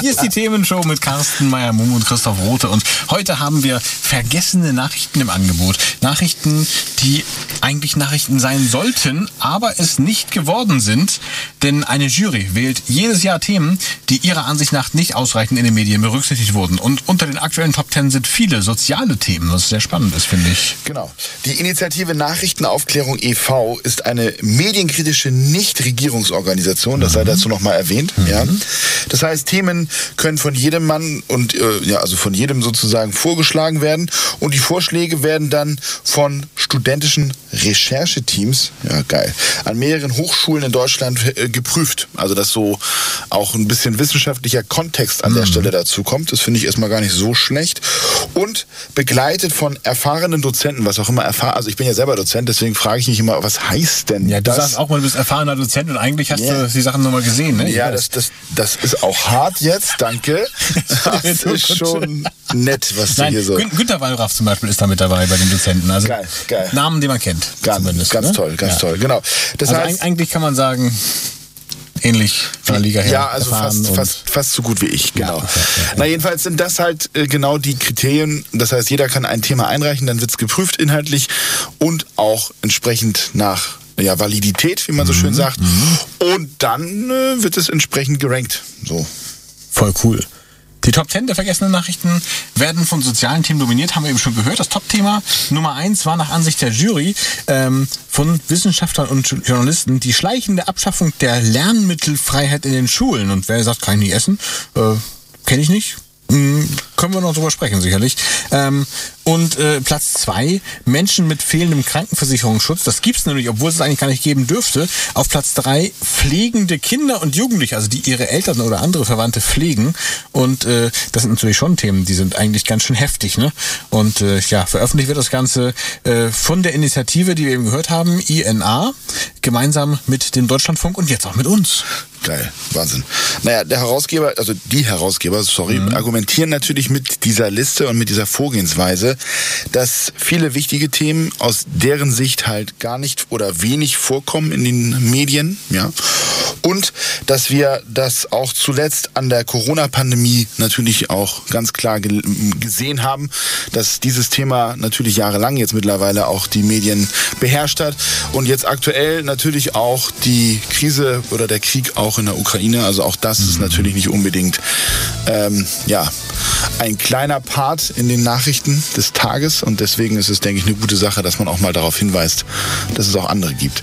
Hier ist die Themenshow mit Carsten Meyer-Mumm und Christoph Rote und heute haben wir vergessene Nachrichten im Angebot. Nachrichten, die eigentlich Nachrichten sein sollten, aber es nicht geworden sind, denn eine Jury wählt jedes Jahr Themen, die ihrer Ansicht nach nicht ausreichend in den Medien berücksichtigt wurden. Und unter den aktuellen Top Ten sind viele soziale Themen, was sehr spannend ist, finde ich. Genau. Die Initiative Nachrichtenaufklärung e.V. ist eine medienkritische Nichtregierungsorganisation, das sei dazu nochmal erwähnt. Ja. Das heißt, Themen können von jedem Mann und äh, ja, also von jedem sozusagen vorgeschlagen werden und die Vorschläge werden dann von studentischen Rechercheteams, ja geil, an mehreren Hochschulen in Deutschland äh, geprüft. Also dass so auch ein bisschen wissenschaftlicher Kontext an der Stelle dazu kommt. Das finde ich erstmal gar nicht so schlecht. Und begleitet von erfahrenen Dozenten, was auch immer erfahren. Also ich bin ja selber Dozent, deswegen frage ich mich immer, was heißt denn Ja, du das? sagst auch mal, du bist erfahrener Dozent und eigentlich hast Ja. du die Sachen nochmal gesehen, ne? Ja, das, das, das ist auch hart jetzt, danke. Das ist schon nett, was du Nein, hier so. Gün Günter Wallraff zum Beispiel ist da mit dabei bei den Dozenten. Also Geil, geil. Namen, die man kennt. Ganz, ganz ne? toll, ganz Ja. toll, genau. Das also heißt, eig- eigentlich kann man sagen, ähnlich von der Liga her. ja, also fast, fast, fast so gut wie ich, genau. Ja, ja, ja. Na, jedenfalls sind das halt äh, genau die Kriterien. Das heißt, jeder kann ein Thema einreichen, dann wird's geprüft inhaltlich und auch entsprechend nach ja, Validität, wie man so Mhm, schön sagt. Und dann äh, wird es entsprechend gerankt. So. Voll cool. Die Top 10 der vergessenen Nachrichten werden von sozialen Themen dominiert, haben wir eben schon gehört. Das Top-Thema Nummer 1 war nach Ansicht der Jury ähm, von Wissenschaftlern und Journalisten die schleichende Abschaffung der Lernmittelfreiheit in den Schulen. Und wer sagt, kann ich nicht essen, äh, kenne ich nicht. Hm, können wir noch drüber sprechen, sicherlich. Ähm, und äh, Platz zwei Menschen mit fehlendem Krankenversicherungsschutz. Das gibt's nämlich, obwohl es eigentlich gar nicht geben dürfte. Auf Platz drei pflegende Kinder und Jugendliche, also die ihre Eltern oder andere Verwandte pflegen. Und äh, das sind natürlich schon Themen, die sind eigentlich ganz schön heftig. Ne? Und äh, ja, veröffentlicht wird das Ganze äh, von der Initiative, die wir eben gehört haben, INA, gemeinsam mit dem Deutschlandfunk und jetzt auch mit uns. Geil, Wahnsinn. Naja, der Herausgeber, also die Herausgeber, sorry, argumentieren natürlich mit dieser Liste und mit dieser Vorgehensweise, dass viele wichtige Themen aus deren Sicht halt gar nicht oder wenig vorkommen in den Medien, ja. Und dass wir das auch zuletzt an der Corona-Pandemie natürlich auch ganz klar ge gesehen haben, dass dieses Thema natürlich jahrelang jetzt mittlerweile auch die Medien beherrscht hat und jetzt aktuell natürlich auch die Krise oder der Krieg auch in der Ukraine. Also auch das ist natürlich nicht unbedingt ähm, ja ein kleiner Part in den Nachrichten des Tages und deswegen ist es denke ich eine gute Sache, dass man auch mal darauf hinweist, dass es auch andere gibt.